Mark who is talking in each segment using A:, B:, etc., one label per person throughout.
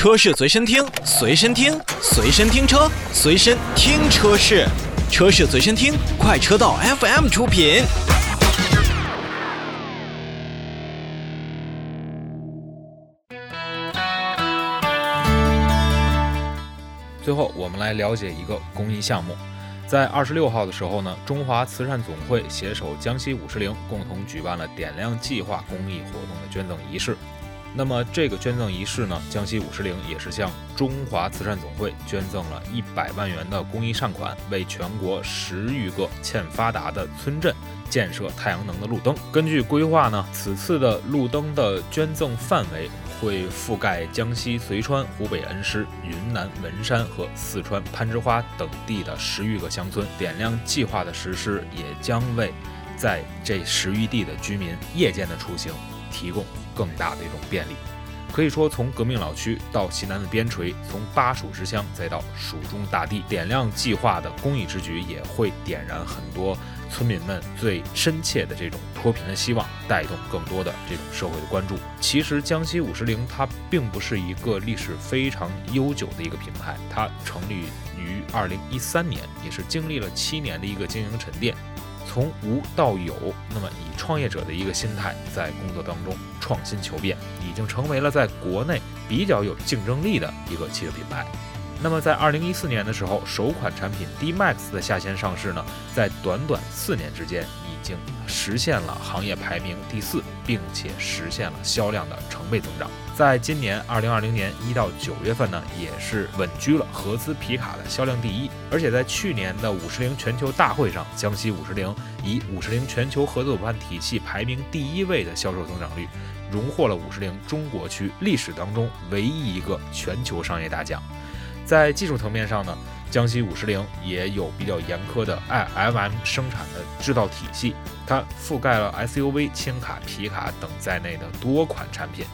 A: 车市随身听，随身听，随身听车，随身听车市，车市随身听，快车道 FM 出品。
B: 最后，我们来了解一个公益项目。在二十六号的时候呢，中华慈善总会携手江西五十铃，共同举办了点亮计划公益活动的捐赠仪式。那么这个捐赠仪式呢，江西五十铃也是向中华慈善总会捐赠了一百万元的公益善款，为全国十余个欠发达的村镇建设太阳能的路灯。根据规划呢，此次的路灯的捐赠范围会覆盖江西随川、湖北恩施、云南文山和四川攀枝花等地的十余个乡村。点亮计划的实施也将为在这十余地的居民夜间的出行提供。更大的一种便利，可以说从革命老区到西南的边陲，从巴蜀之乡再到蜀中大地，点亮计划的公益之举也会点燃很多村民们最深切的这种脱贫的希望，带动更多的这种社会的关注。其实江西五十铃它并不是一个历史非常悠久的一个品牌，它成立于二零一三年，也是经历了七年的一个经营沉淀。从无到有，那么以创业者的一个心态，在工作当中创新求变，已经成为了在国内比较有竞争力的一个汽车品牌。那么在二零一四年的时候，首款产品 D Max 的下线上市呢，在短短四年之间。已经实现了行业排名第四，并且实现了销量的成倍增长。在今年二零二零年一到九月份呢，也是稳居了合资皮卡的销量第一。而且在去年的五十铃全球大会上，江西五十铃以五十铃全球合作伙伴体系排名第一位的销售增长率，荣获了五十铃中国区历史当中唯一一个全球商业大奖。在技术层面上呢？江西五十铃也有比较严苛的 IMM 生产的制造体系，它覆盖了 SUV、轻卡、皮卡等在内的多款产品，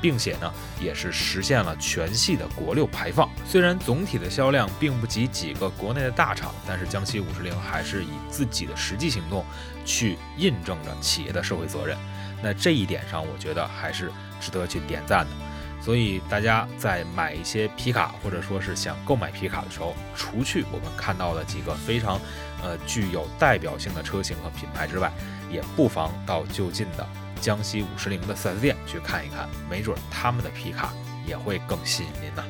B: 并且呢，也是实现了全系的国六排放。虽然总体的销量并不及几个国内的大厂，但是江西五十铃还是以自己的实际行动去印证着企业的社会责任。那这一点上，我觉得还是值得去点赞的。所以大家在买一些皮卡，或者说是想购买皮卡的时候，除去我们看到的几个非常，呃具有代表性的车型和品牌之外，也不妨到就近的江西五十铃的 4S 店去看一看，没准他们的皮卡也会更吸引您呢。